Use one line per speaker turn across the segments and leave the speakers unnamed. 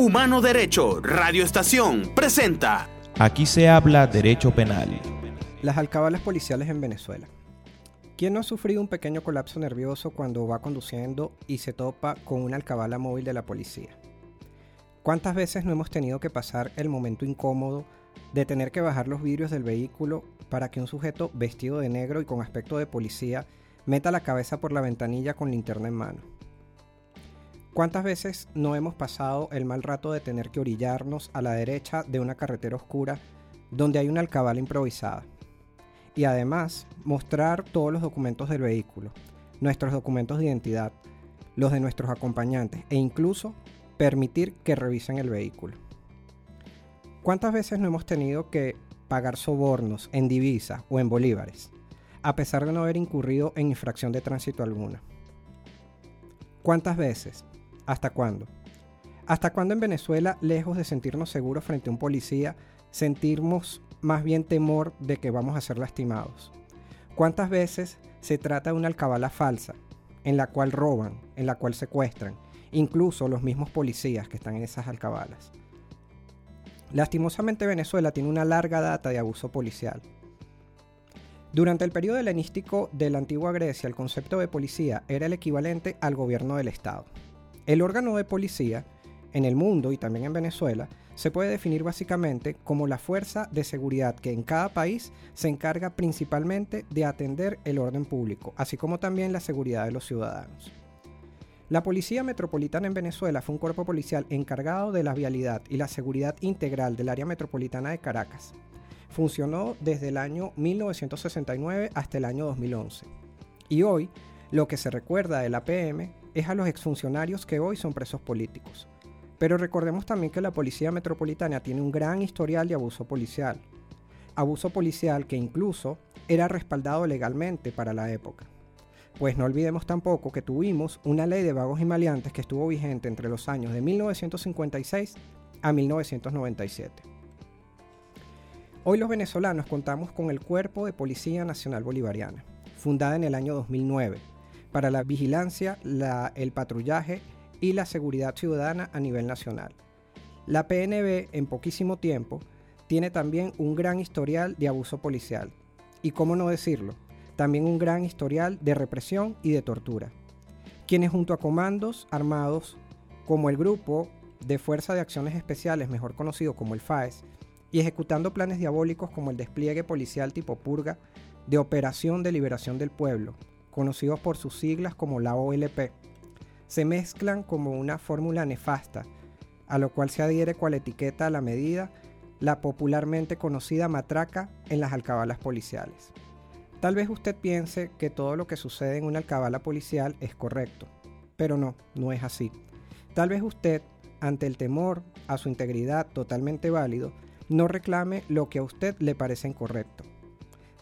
Humano Derecho Radio Estación presenta.
Aquí se habla derecho penal.
Las alcabalas policiales en Venezuela. ¿Quién no ha sufrido un pequeño colapso nervioso cuando va conduciendo y se topa con una alcabala móvil de la policía? ¿Cuántas veces no hemos tenido que pasar el momento incómodo de tener que bajar los vidrios del vehículo para que un sujeto vestido de negro y con aspecto de policía meta la cabeza por la ventanilla con linterna en mano? ¿Cuántas veces no hemos pasado el mal rato de tener que orillarnos a la derecha de una carretera oscura donde hay una alcabala improvisada? Y además mostrar todos los documentos del vehículo, nuestros documentos de identidad, los de nuestros acompañantes e incluso permitir que revisen el vehículo. ¿Cuántas veces no hemos tenido que pagar sobornos en divisas o en bolívares, a pesar de no haber incurrido en infracción de tránsito alguna? ¿Cuántas veces? ¿Hasta cuándo? ¿Hasta cuándo en Venezuela, lejos de sentirnos seguros frente a un policía, sentimos más bien temor de que vamos a ser lastimados? ¿Cuántas veces se trata de una alcabala falsa, en la cual roban, en la cual secuestran, incluso los mismos policías que están en esas alcabalas? Lastimosamente Venezuela tiene una larga data de abuso policial. Durante el periodo helenístico de la antigua Grecia, el concepto de policía era el equivalente al gobierno del Estado. El órgano de policía, en el mundo y también en Venezuela, se puede definir básicamente como la fuerza de seguridad que en cada país se encarga principalmente de atender el orden público, así como también la seguridad de los ciudadanos. La Policía Metropolitana en Venezuela fue un cuerpo policial encargado de la vialidad y la seguridad integral del área metropolitana de Caracas. Funcionó desde el año 1969 hasta el año 2011. Y hoy, lo que se recuerda de la PM es a los exfuncionarios que hoy son presos políticos. Pero recordemos también que la Policía Metropolitana tiene un gran historial de abuso policial. Abuso policial que incluso era respaldado legalmente para la época. Pues no olvidemos tampoco que tuvimos una ley de vagos y maleantes que estuvo vigente entre los años de 1956 a 1997. Hoy los venezolanos contamos con el Cuerpo de Policía Nacional Bolivariana, fundada en el año 2009, para la vigilancia, el patrullaje y la seguridad ciudadana a nivel nacional. La PNB en poquísimo tiempo tiene también un gran historial de abuso policial. Y cómo no decirlo, también un gran historial de represión y de tortura, quienes junto a comandos armados como el Grupo de Fuerza de Acciones Especiales, mejor conocido como el FAES, y ejecutando planes diabólicos como el despliegue policial tipo purga de Operación de Liberación del Pueblo, conocidos por sus siglas como la OLP, se mezclan como una fórmula nefasta, a lo cual se adhiere cual etiqueta a la medida la popularmente conocida matraca en las alcabalas policiales. Tal vez usted piense que todo lo que sucede en una alcabala policial es correcto, pero no, no es así. Tal vez usted, ante el temor a su integridad totalmente válido, no reclame lo que a usted le parece incorrecto.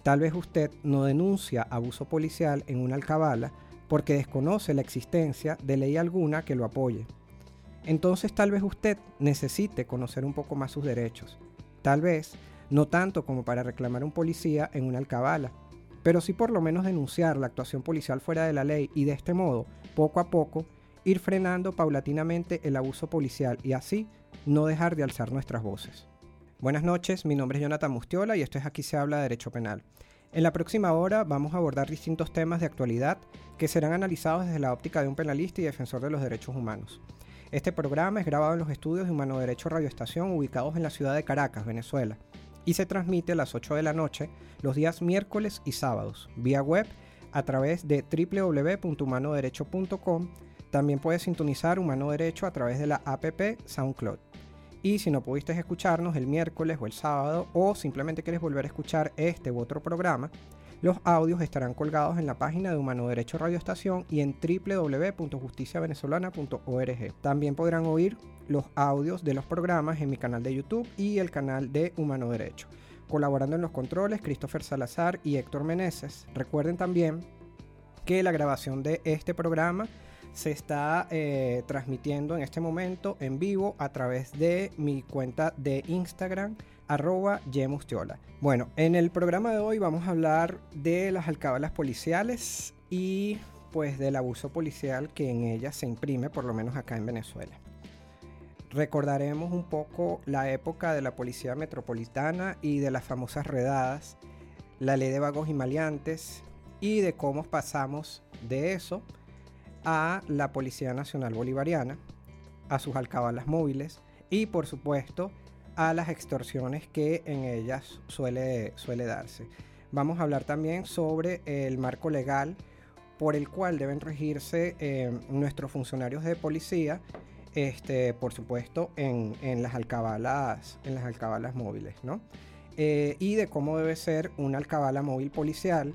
Tal vez usted no denuncia abuso policial en una alcabala porque desconoce la existencia de ley alguna que lo apoye. Entonces tal vez usted necesite conocer un poco más sus derechos. Tal vez no tanto como para reclamar un policía en una alcabala, pero sí por lo menos denunciar la actuación policial fuera de la ley y de este modo, poco a poco, ir frenando paulatinamente el abuso policial y así no dejar de alzar nuestras voces. Buenas noches, mi nombre es Jonathan Mustiola y esto es Aquí se habla de Derecho Penal. En la próxima hora vamos a abordar distintos temas de actualidad que serán analizados desde la óptica de un penalista y defensor de los derechos humanos. Este programa es grabado en los estudios de Humano Derecho Radio Estación ubicados en la ciudad de Caracas, Venezuela y se transmite a las 8 de la noche los días miércoles y sábados vía web a través de www.humanoderecho.com. También puedes sintonizar Humano Derecho a través de la app SoundCloud. Y si no pudiste escucharnos el miércoles o el sábado o simplemente quieres volver a escuchar este u otro programa, los audios estarán colgados en la página de Humano Derecho Radio Estación y en www.justiciavenezolana.org. También podrán oír los audios de los programas en mi canal de YouTube y el canal de Humano Derecho. Colaborando en los controles, Christopher Salazar y Héctor Meneses. Recuerden también que la grabación de este programa se está eh, transmitiendo en este momento en vivo a través de mi cuenta de Instagram arroba Yemustiola. Bueno, en el programa de hoy vamos a hablar de las alcabalas policiales y pues del abuso policial que en ellas se imprime, por lo menos acá en Venezuela. recordaremos un poco la época de la Policía Metropolitana y de las famosas redadas, la ley de vagos y maleantes y de cómo pasamos de eso a la Policía Nacional Bolivariana, a sus alcabalas móviles y por supuesto a las extorsiones que en ellas suele, suele darse. Vamos a hablar también sobre el marco legal por el cual deben regirse eh, nuestros funcionarios de policía, este, por supuesto, en, las alcabalas, en las alcabalas móviles, ¿no? Eh, y de cómo debe ser una alcabala móvil policial,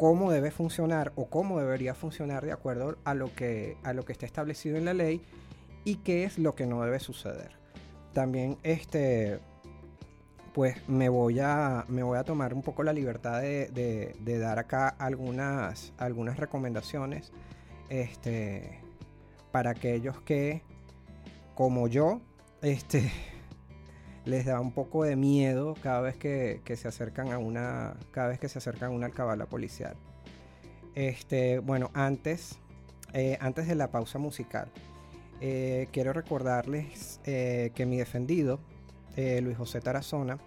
cómo debe funcionar o cómo debería funcionar de acuerdo a lo que, a lo que está establecido en la ley y qué es lo que no debe suceder. También este, pues me voy a, me voy a tomar un poco la libertad de, dar acá algunas, algunas recomendaciones este, para aquellos que, como yo, este, les da un poco de miedo cada vez que, se acercan a una, cada vez que se acercan a una alcabala policial. Este, bueno, antes, eh, antes de la pausa musical, eh, quiero recordarles eh, que mi defendido, Luis José Tarazona,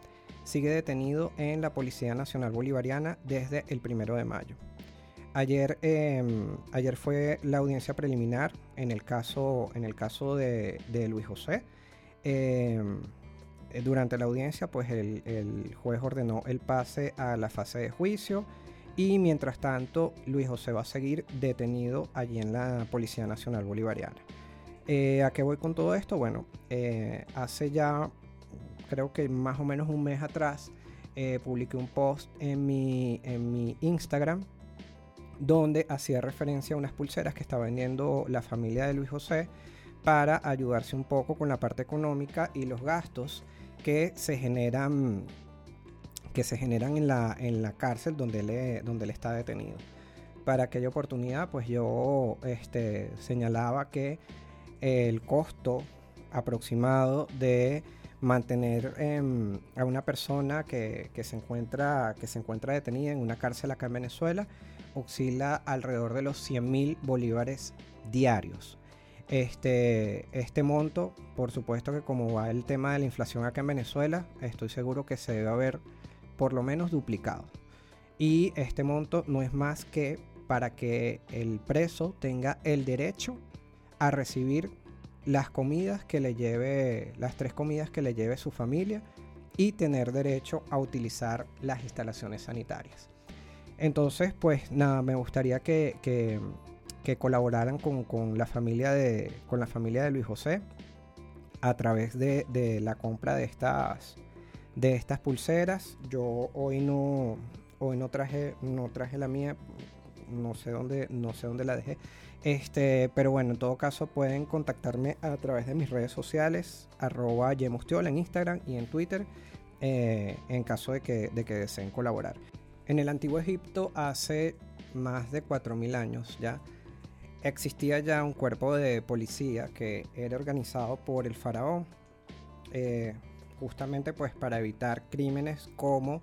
sigue detenido en la Policía Nacional Bolivariana desde el primero de mayo. Ayer, em, ayer fue la audiencia preliminar en el caso, en el caso de, Luis José. Em, durante la audiencia, pues el, juez ordenó el pase a la fase de juicio y mientras tanto Luis José va a seguir detenido allí en la Policía Nacional Bolivariana. Eh, ¿A qué voy con todo esto? Bueno, eh, hace ya creo que más o menos un mes atrás eh, publiqué un post en mi, en mi Instagram donde hacía referencia a unas pulseras que estaba vendiendo la familia de Luis José para ayudarse un poco con la parte económica y los gastos que se generan que se generan en la, en la cárcel donde él, donde él está detenido. Para aquella oportunidad, pues yo este, señalaba que el costo aproximado de mantener em, a una persona que, se encuentra, que se encuentra detenida en una cárcel acá en Venezuela oscila alrededor de los 100 mil bolívares diarios. Este, este monto, por supuesto que como va el tema de la inflación acá en Venezuela, estoy seguro que se debe haber por lo menos duplicado. Y este monto no es más que para que el preso tenga el derecho a recibir las comidas que le lleve, las tres comidas que le lleve su familia y tener derecho a utilizar las instalaciones sanitarias. Entonces, pues nada, me gustaría que, que, colaboraran con, la familia de, con la familia de Luis José a través de, de, la compra de estas, de estas pulseras. Yo hoy no, hoy no traje, no traje la mía no sé dónde, no sé dónde la dejé. Este, pero bueno, en todo caso pueden contactarme a través de mis redes sociales, arroba Yemostiola en Instagram y en Twitter, eh, en caso de que, de que deseen colaborar. En el antiguo Egipto, hace más de 4.000 años ya, existía ya un cuerpo de policía que era organizado por el faraón, eh, justamente pues para evitar crímenes como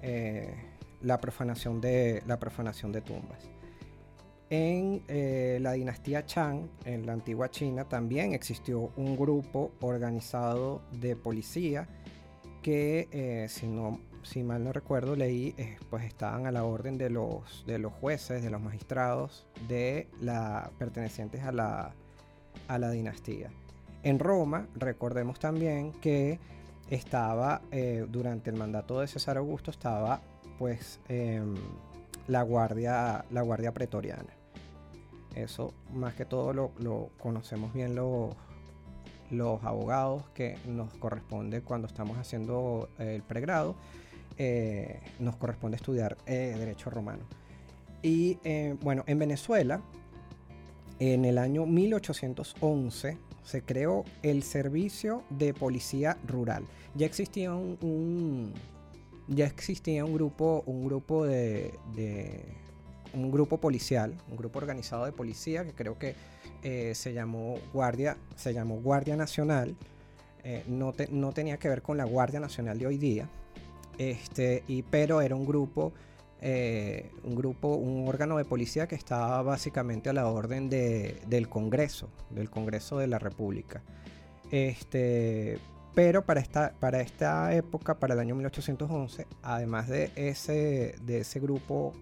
eh, la profanación de, tumbas. En eh, la dinastía Chang, en la antigua China, también existió un grupo organizado de policía que, si, no, si mal no recuerdo, leí, eh, pues estaban a la orden de los, de los jueces, de los magistrados, de la, pertenecientes a la, a la dinastía. En Roma, recordemos también que estaba, durante el mandato de César Augusto, estaba pues em, la, guardia, la guardia pretoriana. Eso más que todo lo, conocemos bien los, los abogados que nos corresponde cuando estamos haciendo el pregrado. Eh, nos corresponde estudiar eh, Derecho Romano. Y eh, bueno, en Venezuela, en el año 1811, se creó el Servicio de Policía Rural. Ya existía un ya existía un grupo, un grupo de, un grupo policial, un grupo organizado de policía que creo que se llamó Guardia, se llamó Guardia Nacional. No, no, tenía que ver con la Guardia Nacional de hoy día, este, y, pero era un grupo, eh, un grupo, un órgano de policía que estaba básicamente a la orden de, del Congreso, del Congreso de la República. Este, pero para esta, para esta época, para el año 1811, además de ese, de ese grupo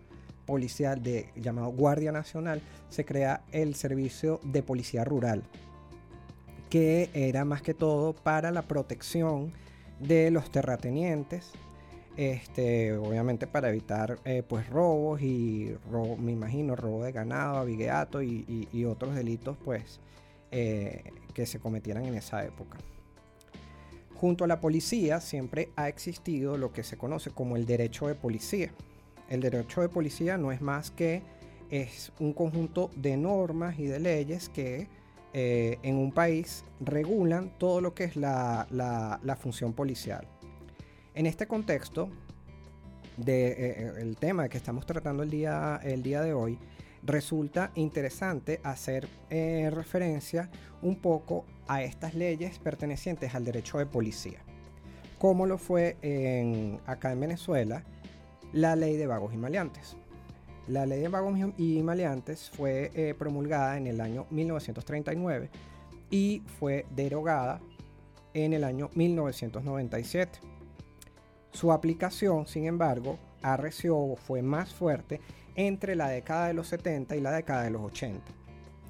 policial de, llamado Guardia Nacional, se crea el Servicio de Policía Rural, que era más que todo para la protección de los terratenientes, este, obviamente para evitar eh, pues robos y me imagino robo de ganado, avigueato y, otros delitos pues eh, que se cometieran en esa época. Junto a la policía siempre ha existido lo que se conoce como el derecho de policía. El derecho de policía no es más que es un conjunto de normas y de leyes que eh, en un país regulan todo lo que es la, función policial. En este contexto, de, eh, el tema que estamos tratando el día, el día de hoy, resulta interesante hacer eh, referencia un poco a estas leyes pertenecientes al derecho de policía. Como lo fue acá en Venezuela la ley de vagos y maleantes. La ley de vagos y maleantes fue eh, promulgada en el año 1939 y fue derogada en el año 1997. Su aplicación, sin embargo, arreció fue más fuerte entre la década de los 70 y la década de los 80.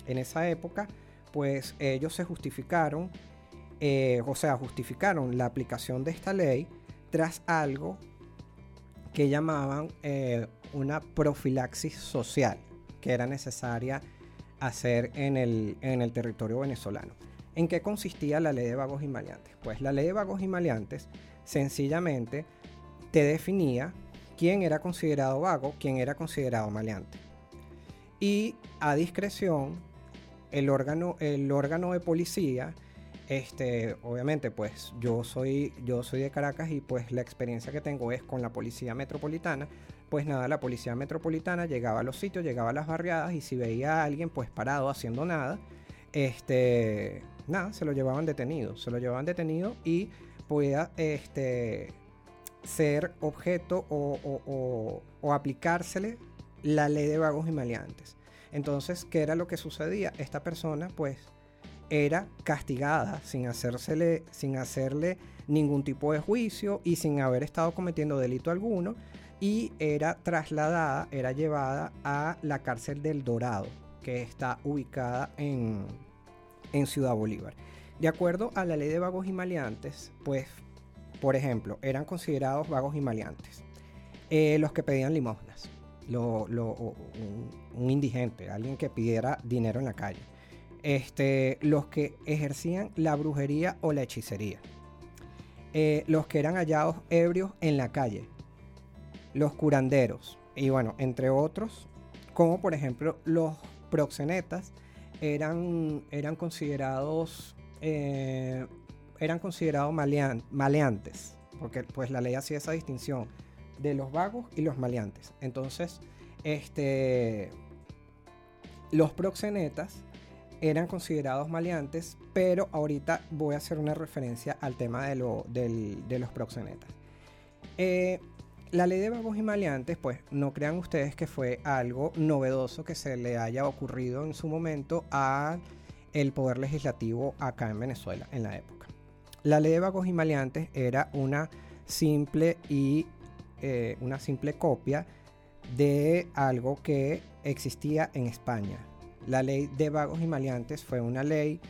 En esa época, pues ellos se justificaron, eh, o sea, justificaron la aplicación de esta ley tras algo que llamaban eh, una profilaxis social que era necesaria hacer en el, en el territorio venezolano. ¿En qué consistía la ley de vagos y maleantes? Pues la ley de vagos y maleantes sencillamente te definía quién era considerado vago, quién era considerado maleante. Y a discreción, el órgano, el órgano de policía, este, obviamente, pues yo soy, yo soy de Caracas y pues la experiencia que tengo es con la policía metropolitana. Pues nada, la policía metropolitana llegaba a los sitios, llegaba a las barriadas y si veía a alguien pues parado haciendo nada, este, nada, se lo llevaban detenido, se lo llevaban detenido y podía, este, ser objeto o, aplicársele la ley de vagos y maleantes. Entonces, ¿qué era lo que sucedía? Esta persona, pues, era castigada sin, hacérsele, sin hacerle ningún tipo de juicio y sin haber estado cometiendo delito alguno y era trasladada, era llevada a la cárcel del Dorado, que está ubicada en, en Ciudad Bolívar. De acuerdo a la ley de vagos y maleantes, pues por ejemplo, eran considerados vagos y maleantes. Eh, los que pedían limosnas, un, indigente, alguien que pidiera dinero en la calle. Este, los que ejercían la brujería o la hechicería. Eh, los que eran hallados ebrios en la calle. Los curanderos. Y bueno, entre otros, como por ejemplo los proxenetas, eran, eran considerados eh, eran considerados maleantes, porque pues la ley hacía esa distinción de los vagos y los maleantes. Entonces, este, los proxenetas eran considerados maleantes, pero ahorita voy a hacer una referencia al tema de, los proxenetas. Eh, la ley de vagos y maleantes, pues no crean ustedes que fue algo novedoso que se le haya ocurrido en su momento al poder legislativo acá en Venezuela en la época. La ley de vagos y maleantes era una simple y eh, una simple copia de algo que existía en España. La ley de vagos y maleantes fue una ley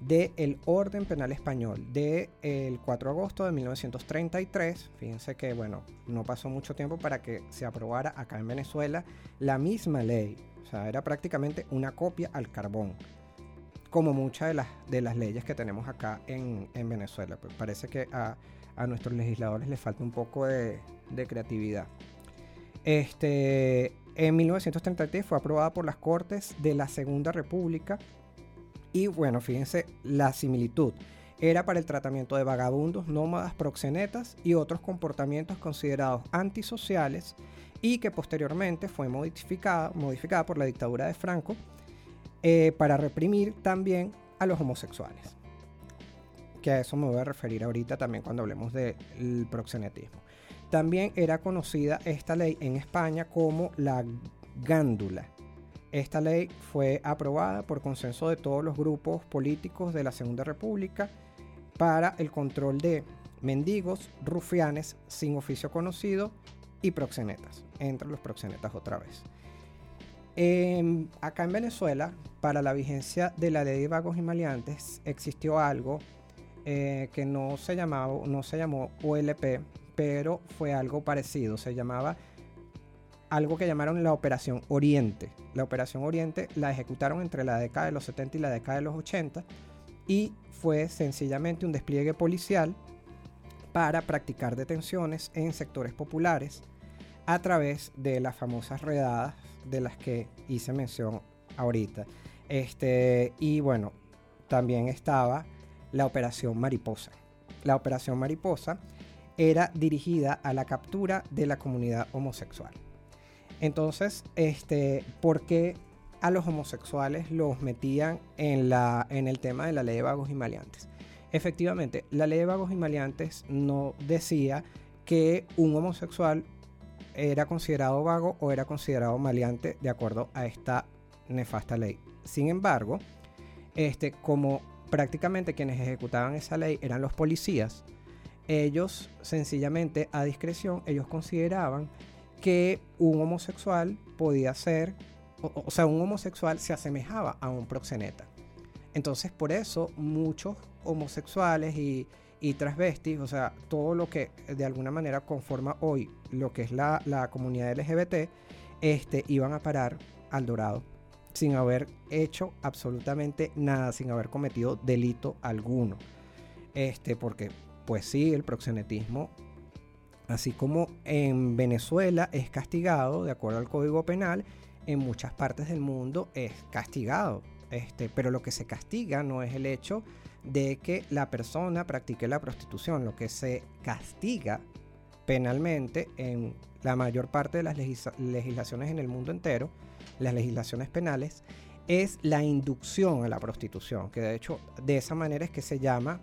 del orden penal español del el 4 de agosto de 1933. Fíjense que, bueno, no pasó mucho tiempo para que se aprobara acá en Venezuela la misma ley. O sea, era prácticamente una copia al carbón como muchas de las, de las leyes que tenemos acá en, Venezuela. Pues parece que a, nuestros legisladores les falta un poco de, creatividad. Este, en 1933 fue aprobada por las Cortes de la Segunda República y bueno, fíjense la similitud. Era para el tratamiento de vagabundos, nómadas, proxenetas y otros comportamientos considerados antisociales y que posteriormente fue modificada, modificada por la dictadura de Franco eh, para reprimir también a los homosexuales. Que a eso me voy a referir ahorita también cuando hablemos del proxenetismo. También era conocida esta ley en España como la gándula. Esta ley fue aprobada por consenso de todos los grupos políticos de la Segunda República para el control de mendigos, rufianes sin oficio conocido y proxenetas. Entre los proxenetas otra vez. Em, acá en Venezuela, para la vigencia de la ley de vagos y maleantes, existió algo eh, que no se, llamaba, no se llamó OLP, pero fue algo parecido. Se llamaba algo que llamaron la Operación Oriente. La Operación Oriente la ejecutaron entre la década de los 70 y la década de los 80 y fue sencillamente un despliegue policial para practicar detenciones en sectores populares a través de las famosas redadas de las que hice mención ahorita. Este, y bueno, también estaba la Operación Mariposa. La Operación Mariposa era dirigida a la captura de la comunidad homosexual. Entonces, este, ¿por qué a los homosexuales los metían en, la, en el tema de la ley de vagos y maleantes? Efectivamente, la ley de vagos y maleantes no decía que un homosexual era considerado vago o era considerado maleante de acuerdo a esta nefasta ley. Sin embargo, este, como prácticamente quienes ejecutaban esa ley eran los policías, ellos sencillamente a discreción, ellos consideraban que un homosexual podía ser, o, o sea, un homosexual se asemejaba a un proxeneta. Entonces, por eso muchos homosexuales y, y transvestis, o sea, todo lo que de alguna manera conforma hoy lo que es la, la comunidad LGBT, este, iban a parar al Dorado sin haber hecho absolutamente nada, sin haber cometido delito alguno. Este, porque, pues sí, el proxenetismo, así como en Venezuela es castigado de acuerdo al Código Penal, en muchas partes del mundo es castigado. Este, pero lo que se castiga no es el hecho de que la persona practique la prostitución. Lo que se castiga penalmente en la mayor parte de las legislaciones en el mundo entero, las legislaciones penales, es la inducción a la prostitución, que de hecho de esa manera es que se llama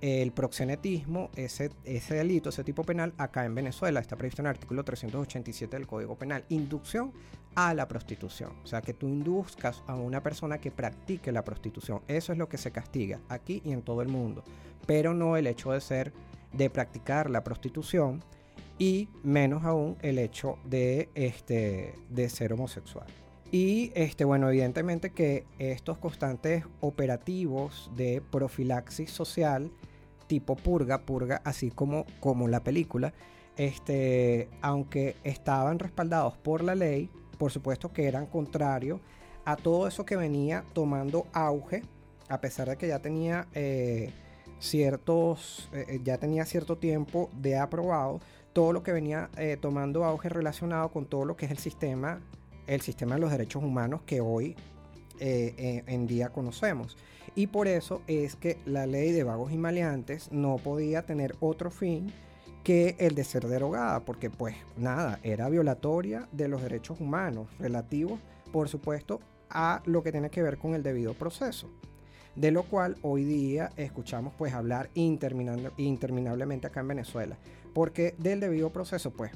el proxenetismo, ese, ese delito, ese tipo penal, acá en Venezuela está previsto en el artículo 387 del Código Penal, inducción a la prostitución, o sea, que tú induzcas a una persona que practique la prostitución, eso es lo que se castiga aquí y en todo el mundo, pero no el hecho de ser, de practicar la prostitución y menos aún el hecho de, este, de ser homosexual. Y este, bueno, evidentemente que estos constantes operativos de profilaxis social tipo purga, purga, así como, como la película, este, aunque estaban respaldados por la ley, por supuesto que eran contrarios a todo eso que venía tomando auge, a pesar de que ya tenía eh, ciertos, eh, eh, ya tenía cierto tiempo de aprobado, todo lo que venía tomando auge relacionado con todo lo que es el sistema, el sistema de los derechos humanos que hoy en día conocemos. Y por eso es que la ley de vagos y maleantes no podía tener otro fin que el de ser derogada, porque pues nada, era violatoria de los derechos humanos relativos, por supuesto, a lo que tiene que ver con el debido proceso. De lo cual hoy día escuchamos pues hablar interminablemente acá en Venezuela. Porque del debido proceso pues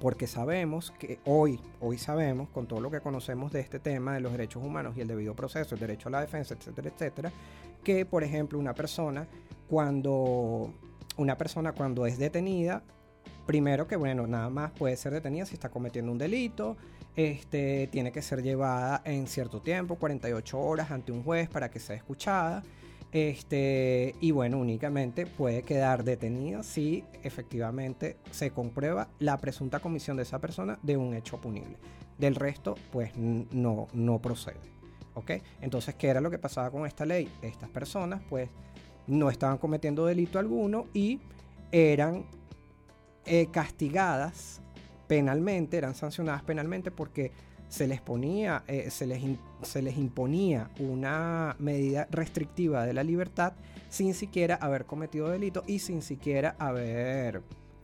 porque sabemos que hoy, hoy sabemos, con todo lo que conocemos de este tema de los derechos humanos y el debido proceso, el derecho a la defensa, etcétera, etcétera, que por ejemplo una persona cuando una persona cuando es detenida, primero que bueno, nada más puede ser detenida si está cometiendo un delito, este, tiene que ser llevada en cierto tiempo, 48 horas ante un juez para que sea escuchada. Este, y bueno, únicamente puede quedar detenido si efectivamente se comprueba la presunta comisión de esa persona de un hecho punible. Del resto, pues no, no procede. ¿Ok? Entonces, ¿qué era lo que pasaba con esta ley? Estas personas, pues, no estaban cometiendo delito alguno y eran eh, castigadas penalmente, eran sancionadas penalmente porque se les ponía, eh, se, les se les imponía una medida restrictiva de la libertad sin siquiera haber cometido delito y sin siquiera haber,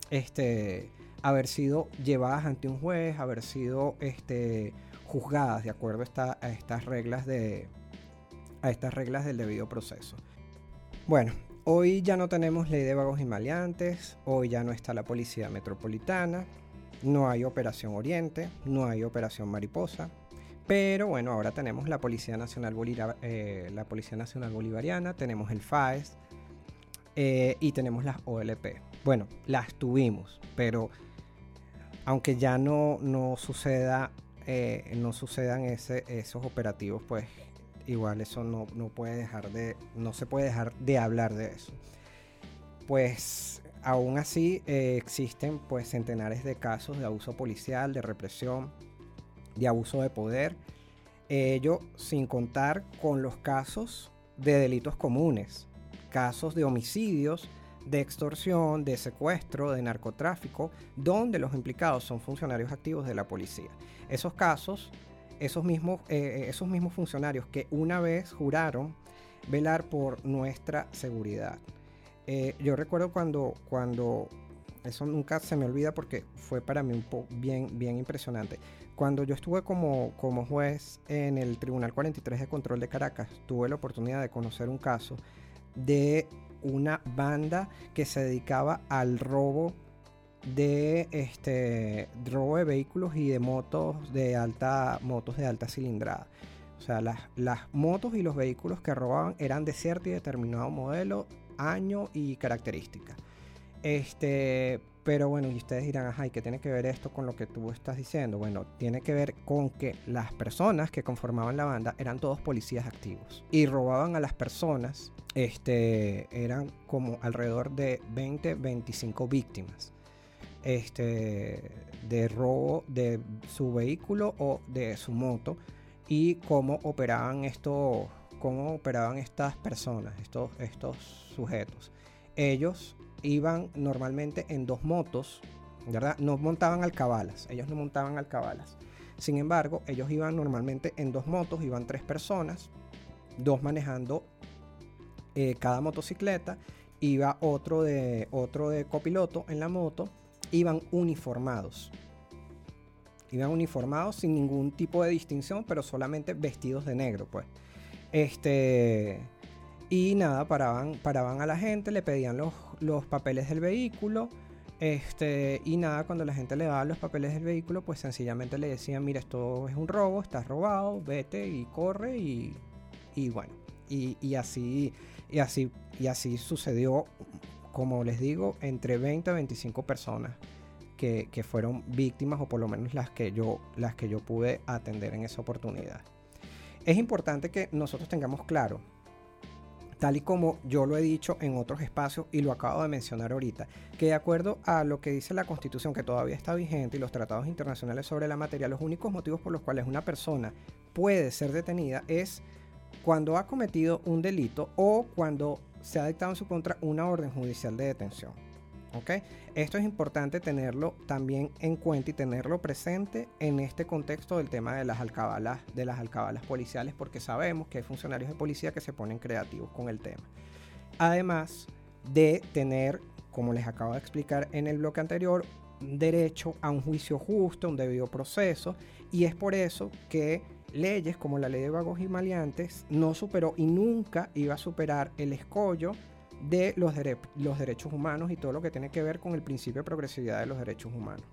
este, haber sido llevadas ante un juez, haber sido este, juzgadas de acuerdo a, a estas reglas de a estas reglas del debido proceso. Bueno, hoy ya no tenemos ley de vagos y maleantes, hoy ya no está la policía metropolitana, no hay Operación Oriente, no hay Operación Mariposa, pero bueno, ahora tenemos la Policía Nacional, eh, la Policía Nacional Bolivariana, tenemos el FAES, Eh, y tenemos las OLP. Bueno, las tuvimos, pero aunque ya no, no suceda, eh, no sucedan ese, esos operativos, pues igual eso no, no, puede dejar de, no se puede dejar de hablar de eso. Pues aún así eh, existen pues centenares de casos de abuso policial, de represión, de abuso de poder. Ello sin contar con los casos de delitos comunes, casos de homicidios, de extorsión, de secuestro, de narcotráfico, donde los implicados son funcionarios activos de la policía. Esos casos, esos mismos, eh, esos mismos funcionarios que una vez juraron velar por nuestra seguridad. Eh, yo recuerdo cuando, cuando, eso nunca se me olvida porque fue para mí un poco bien, bien impresionante. Cuando yo estuve como, como juez en el Tribunal 43 de Control de Caracas, tuve la oportunidad de conocer un caso de una banda que se dedicaba al robo de este robo de vehículos y de motos de alta motos de alta cilindrada. O sea, las, las motos y los vehículos que robaban eran de cierto y determinado modelo, año y característica. Este, pero bueno, y ustedes dirán, ajá, ¿y qué tiene que ver esto con lo que tú estás diciendo? Bueno, tiene que ver con que las personas que conformaban la banda eran todos policías activos y robaban a las personas, este, eran como alrededor de 20, 25 víctimas. Este, de robo de su vehículo o de su moto y cómo operaban estos, cómo operaban estas personas, estos, estos sujetos. Ellos iban normalmente en dos motos, ¿verdad? No montaban alcabalas, ellos no montaban alcabalas. Sin embargo, ellos iban normalmente en dos motos, iban tres personas, dos manejando eh, cada motocicleta, iba otro de, otro de copiloto en la moto, iban uniformados. Iban uniformados sin ningún tipo de distinción, pero solamente vestidos de negro, pues. Este y nada, paraban, paraban a la gente, le pedían los, los papeles del vehículo. Este, y nada, cuando la gente le daba los papeles del vehículo, pues sencillamente le decían, mira, esto es un robo, estás robado, vete y corre y, y bueno, y, y, así, y, así, y así sucedió, como les digo, entre 20 a 25 personas que, que, fueron víctimas o por lo menos las que, yo, las que yo pude atender en esa oportunidad. Es importante que nosotros tengamos claro tal y como yo lo he dicho en otros espacios y lo acabo de mencionar ahorita, que de acuerdo a lo que dice la Constitución que todavía está vigente y los tratados internacionales sobre la materia, los únicos motivos por los cuales una persona puede ser detenida es cuando ha cometido un delito o cuando se ha dictado en su contra una orden judicial de detención. Esto es importante tenerlo también en cuenta y tenerlo presente en este contexto del tema de las alcabalas, de las alcabalas policiales, porque sabemos que hay funcionarios de policía que se ponen creativos con el tema. Además de tener, como les acabo de explicar en el bloque anterior, derecho a un juicio justo, un debido proceso, y es por eso que leyes como la ley de vagos y maleantes no superó y nunca iba a superar el escollo de los, derechos humanos y todo lo que tiene que ver con el principio de progresividad de los derechos humanos.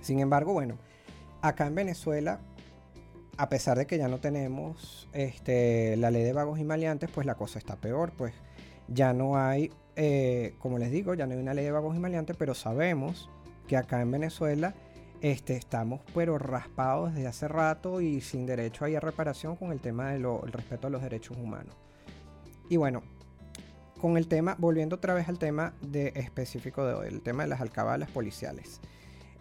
Sin embargo, bueno, acá en Venezuela, a pesar de que ya no tenemos este, la ley de vagos y maleantes, pues la cosa está peor, pues ya no hay, eh, como les digo, ya no hay una ley de vagos y maleantes, pero sabemos que acá en Venezuela este, estamos pero raspados desde hace rato y sin derecho a reparación con el tema del respeto a los derechos humanos. Y bueno, con el tema, volviendo otra vez al tema de específico de hoy, el tema de las alcabalas policiales.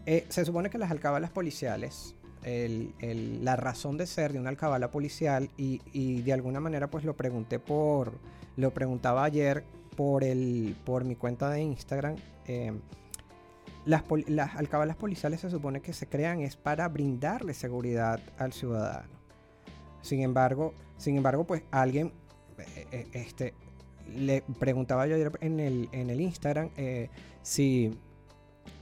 Eh, se supone que las alcabalas policiales, la razón de ser de una alcabala policial, y, de alguna manera pues lo pregunté por, lo preguntaba ayer por, el, por mi cuenta de Instagram, eh, las, las, alcabalas policiales se supone que se crean es para brindarle seguridad al ciudadano. Sin embargo, sin embargo, pues alguien, eh, este, le preguntaba yo ayer en el, en el Instagram eh, si,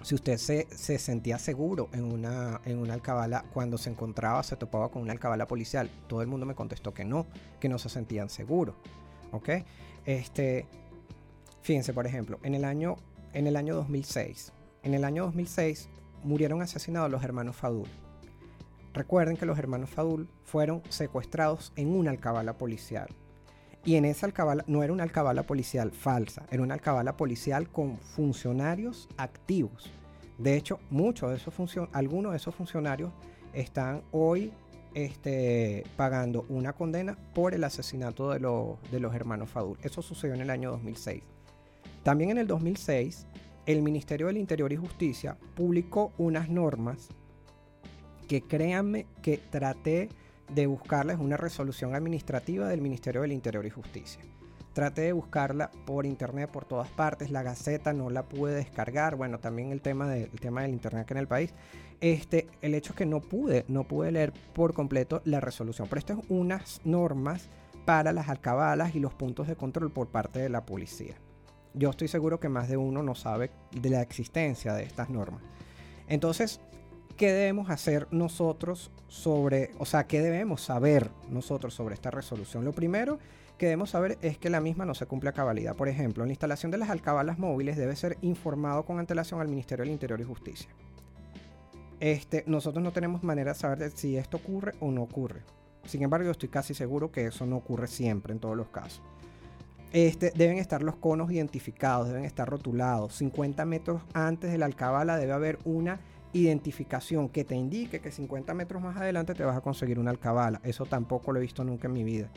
si usted se, se, sentía seguro en una, en una alcabala cuando se encontraba, se topaba con una alcabala policial. Todo el mundo me contestó que no, que no se sentían seguros. Este, fíjense, por ejemplo, en el año, en el año 2006, en el año 2006 murieron asesinados los hermanos Fadul. Recuerden que los hermanos Fadul fueron secuestrados en una alcabala policial Y en esa alcabala no era una alcabala policial falsa, era una alcabala policial con funcionarios activos. De hecho, muchos de esos algunos de esos funcionarios están hoy este, pagando una condena por el asesinato de, de los hermanos Fadul. Eso sucedió en el año 2006. También en el 2006, el Ministerio del Interior y Justicia publicó unas normas que créanme que traté de buscarles una resolución administrativa del Ministerio del Interior y Justicia. Traté de buscarla por internet por todas partes, la Gaceta no la pude descargar, bueno, también el tema, del tema del internet aquí en el país. Este, el hecho es que no pude, no pude leer por completo la resolución, pero estas es unas normas para las alcabalas y los puntos de control por parte de la policía. Yo estoy seguro que más de uno no sabe de la existencia de estas normas. Entonces, ¿qué debemos hacer nosotros sobre, o sea, qué debemos saber nosotros sobre esta resolución? Lo primero que debemos saber es que la misma no se cumple a cabalidad. Por ejemplo, la instalación de las alcabalas móviles debe ser informado con antelación al Ministerio del Interior y Justicia. Este, nosotros no tenemos manera de saber si esto ocurre o no ocurre. Sin embargo, yo estoy casi seguro que eso no ocurre siempre en todos los casos. Este, deben estar los conos identificados, deben estar rotulados. 50 metros antes de la alcabala debe haber una identificación que te indique que 50 metros más adelante te vas a conseguir una alcabala. Eso tampoco lo he visto nunca en mi vida.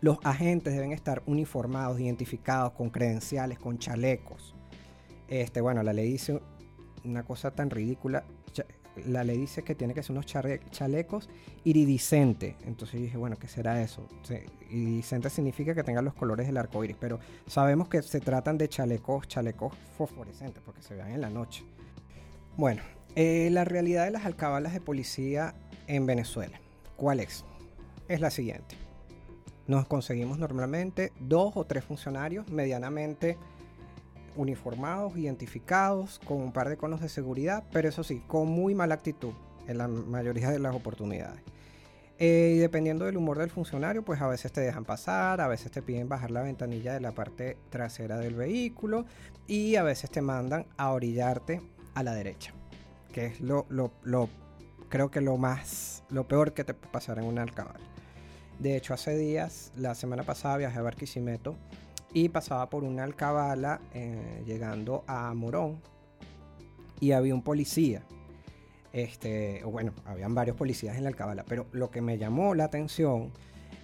Los agentes deben estar uniformados, identificados, con credenciales, con chalecos. Este, bueno, la ley dice una cosa tan ridícula. La ley dice que tiene que ser unos chalecos iridiscentes. Entonces yo dije, bueno, ¿qué será eso? Iridiscente significa que tengan los colores del arco iris, pero sabemos que se tratan de chalecos, chalecos fosforescentes, porque se vean en la noche. Bueno, eh, la realidad de las alcabalas de policía en Venezuela, ¿cuál es? Es la siguiente. Nos conseguimos normalmente dos o tres funcionarios medianamente uniformados, identificados, con un par de conos de seguridad, pero eso sí, con muy mala actitud en la mayoría de las oportunidades. Eh, y dependiendo del humor del funcionario, pues a veces te dejan pasar, a veces te piden bajar la ventanilla de la parte trasera del vehículo y a veces te mandan a orillarte a la derecha, que es lo, lo, lo creo que lo más, lo peor que te puede pasar en una alcabala. De hecho, hace días, la semana pasada viajé a Barquisimeto y pasaba por una alcabala eh, llegando a Morón y había un policía. Este, bueno, habían varios policías en la alcabala, pero lo que me llamó la atención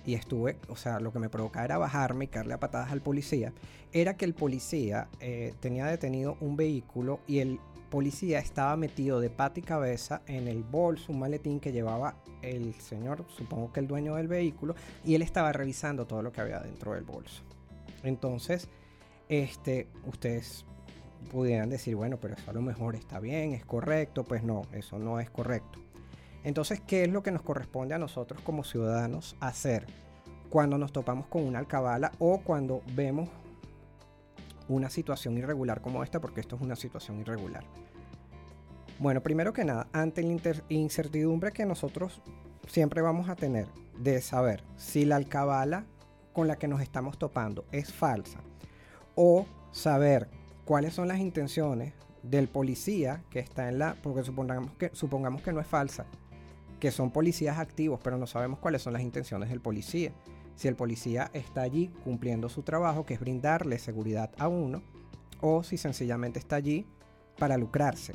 y estuve, o sea, lo que me provocaba era bajarme y caerle a patadas al policía, era que el policía eh, tenía detenido un vehículo y el policía estaba metido de pata y cabeza en el bolso, un maletín que llevaba el señor, supongo que el dueño del vehículo, y él estaba revisando todo lo que había dentro del bolso. Entonces, este, ustedes pudieran decir, bueno, pero eso a lo mejor está bien, es correcto, pues no, eso no es correcto. Entonces, ¿qué es lo que nos corresponde a nosotros como ciudadanos hacer cuando nos topamos con una alcabala o cuando vemos una situación irregular como esta, porque esto es una situación irregular. Bueno, primero que nada, ante la incertidumbre que nosotros siempre vamos a tener de saber si la alcabala con la que nos estamos topando es falsa o saber cuáles son las intenciones del policía que está en la, porque supongamos que, supongamos que no es falsa, que son policías activos, pero no sabemos cuáles son las intenciones del policía si el policía está allí cumpliendo su trabajo, que es brindarle seguridad a uno, o si sencillamente está allí para lucrarse,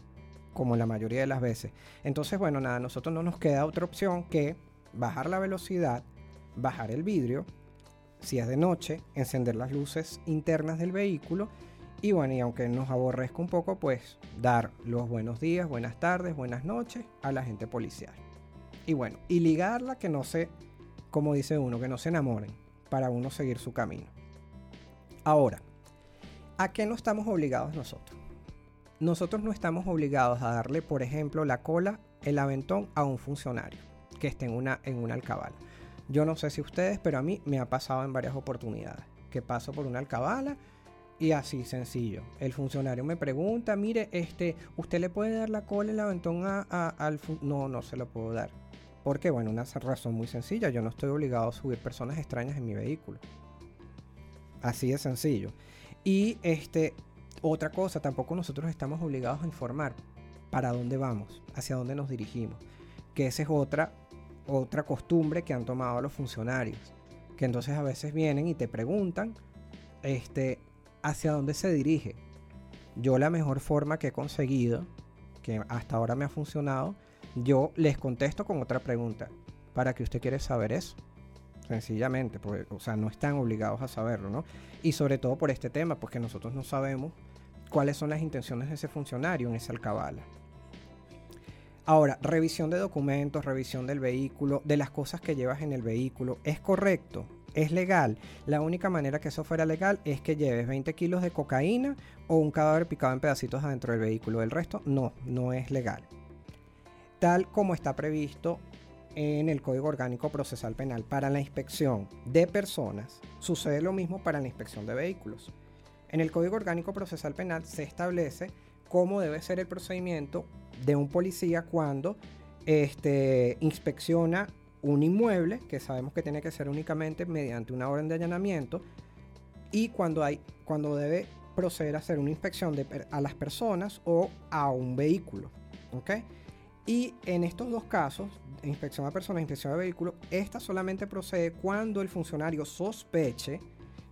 como la mayoría de las veces. Entonces, bueno, nada, nosotros no nos queda otra opción que bajar la velocidad, bajar el vidrio, si es de noche, encender las luces internas del vehículo y bueno, y aunque nos aborrezca un poco, pues dar los buenos días, buenas tardes, buenas noches a la gente policial. Y bueno, y ligarla que no se como dice uno, que no se enamoren para uno seguir su camino. Ahora, ¿a qué no estamos obligados nosotros? Nosotros no estamos obligados a darle, por ejemplo, la cola, el aventón a un funcionario que esté en una, en una alcabala. Yo no sé si ustedes, pero a mí me ha pasado en varias oportunidades que paso por una alcabala y así sencillo. El funcionario me pregunta, mire, este, ¿usted le puede dar la cola, el aventón a, al... No, no se lo puedo dar porque, bueno, una razón muy sencilla, yo no estoy obligado a subir personas extrañas en mi vehículo. Así de sencillo. Y este, otra cosa, tampoco nosotros estamos obligados a informar para dónde vamos, hacia dónde nos dirigimos. Que esa es otra, otra costumbre que han tomado los funcionarios. que entonces a veces vienen y te preguntan este, hacia dónde se dirige. Yo la mejor forma que he conseguido, que hasta ahora me ha funcionado, yo les contesto con otra pregunta. ¿Para qué usted quiere saber eso? Sencillamente, pues, o sea, no están obligados a saberlo, ¿no? Y sobre todo por este tema, porque nosotros no sabemos cuáles son las intenciones de ese funcionario en esa alcabala. Ahora, revisión de documentos, revisión del vehículo, de las cosas que llevas en el vehículo, ¿es correcto? ¿Es legal? La única manera que eso fuera legal es que lleves 20 kilos de cocaína o un cadáver picado en pedacitos adentro del vehículo. El resto no, no es legal. Tal como está previsto en el Código Orgánico Procesal Penal para la inspección de personas, sucede lo mismo para la inspección de vehículos. En el Código Orgánico Procesal Penal se establece cómo debe ser el procedimiento de un policía cuando este, inspecciona un inmueble, que sabemos que tiene que ser únicamente mediante una orden de allanamiento, y cuando, hay, cuando debe proceder a hacer una inspección a las personas o a un vehículo. Y en estos dos casos, inspección a personas, inspección a vehículo, esta solamente procede cuando el funcionario sospeche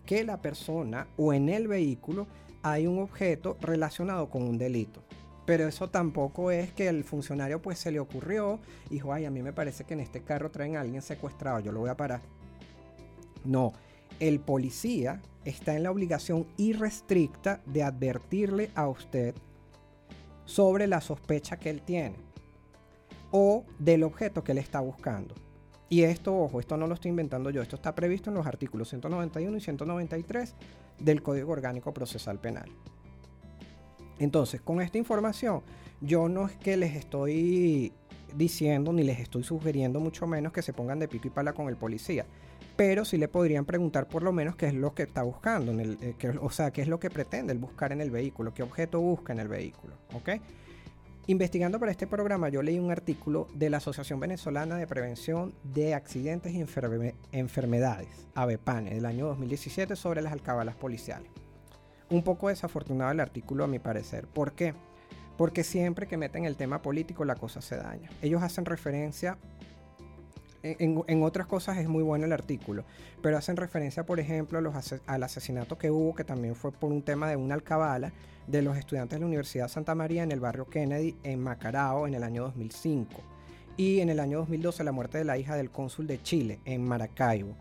que la persona o en el vehículo hay un objeto relacionado con un delito. Pero eso tampoco es que el funcionario pues se le ocurrió y dijo, ay, a mí me parece que en este carro traen a alguien secuestrado, yo lo voy a parar. No, el policía está en la obligación irrestricta de advertirle a usted sobre la sospecha que él tiene o del objeto que él está buscando. Y esto, ojo, esto no lo estoy inventando yo, esto está previsto en los artículos 191 y 193 del Código Orgánico Procesal Penal. Entonces, con esta información, yo no es que les estoy diciendo ni les estoy sugiriendo mucho menos que se pongan de pico y pala con el policía, pero sí le podrían preguntar por lo menos qué es lo que está buscando, en el, eh, o sea, qué es lo que pretende el buscar en el vehículo, qué objeto busca en el vehículo, ¿ok? Investigando para este programa, yo leí un artículo de la Asociación Venezolana de Prevención de Accidentes y Enfermedades, ABEPANE, del año 2017, sobre las alcabalas policiales. Un poco desafortunado el artículo a mi parecer. ¿Por qué? Porque siempre que meten el tema político la cosa se daña. Ellos hacen referencia en, otras cosas es muy bueno el artículo, pero hacen referencia, por ejemplo, al asesinato que hubo, que también fue por un tema de una alcabala de los estudiantes de la Universidad Santa María en el barrio Kennedy, en Macarao, en el año 2005. Y en el año 2012 la muerte de la hija del cónsul de Chile, en Maracaibo.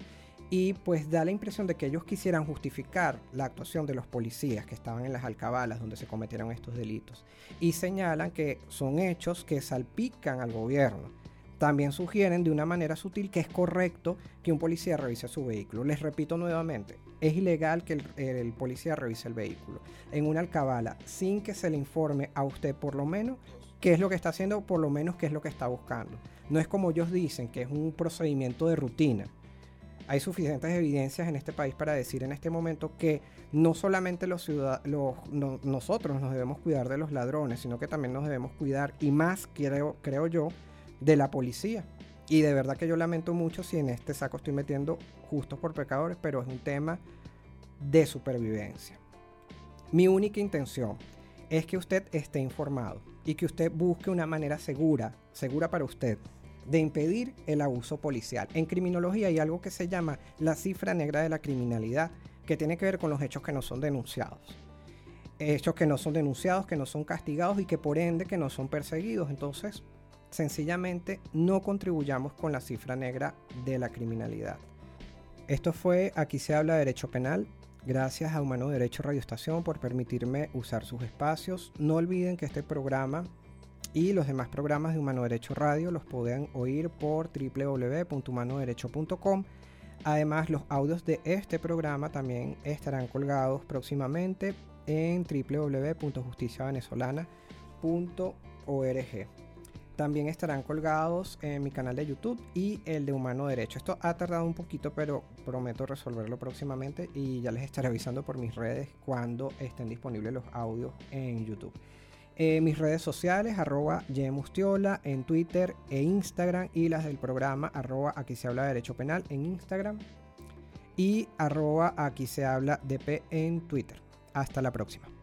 Y pues da la impresión de que ellos quisieran justificar la actuación de los policías que estaban en las alcabalas donde se cometieron estos delitos. Y señalan que son hechos que salpican al gobierno también sugieren de una manera sutil que es correcto que un policía revise su vehículo. Les repito nuevamente, es ilegal que el, policía revise el vehículo en una alcabala sin que se le informe a usted por lo menos qué es lo que está haciendo, por lo menos qué es lo que está buscando. No es como ellos dicen, que es un procedimiento de rutina. Hay suficientes evidencias en este país para decir en este momento que no solamente los nosotros nos debemos cuidar de los ladrones, sino que también nos debemos cuidar, y más creo yo, de la policía. Y de verdad que yo lamento mucho si en este saco estoy metiendo justos por pecadores, pero es un tema de supervivencia. Mi única intención es que usted esté informado y que usted busque una manera segura, segura para usted, de impedir el abuso policial. En criminología hay algo que se llama la cifra negra de la criminalidad, que tiene que ver con los hechos que no son denunciados. Hechos que no son denunciados, que no son castigados y que por ende que no son perseguidos. Entonces, sencillamente no contribuyamos con la cifra negra de la criminalidad. Esto fue Aquí se habla de derecho penal. Gracias a Humano Derecho Radio Estación por permitirme usar sus espacios. No olviden que este programa y los demás programas de Humano Derecho Radio los pueden oír por www.humanoderecho.com. Además, los audios de este programa también estarán colgados próximamente en www.justiciavenezolana.org también estarán colgados en mi canal de YouTube y el de Humano Derecho. Esto ha tardado un poquito, pero prometo resolverlo próximamente y ya les estaré avisando por mis redes cuando estén disponibles los audios en YouTube. Eh, mis redes sociales, arroba Yemustiola en Twitter e Instagram y las del programa, arroba aquí se habla de Derecho Penal en Instagram y arroba aquí se habla DP en Twitter. Hasta la próxima.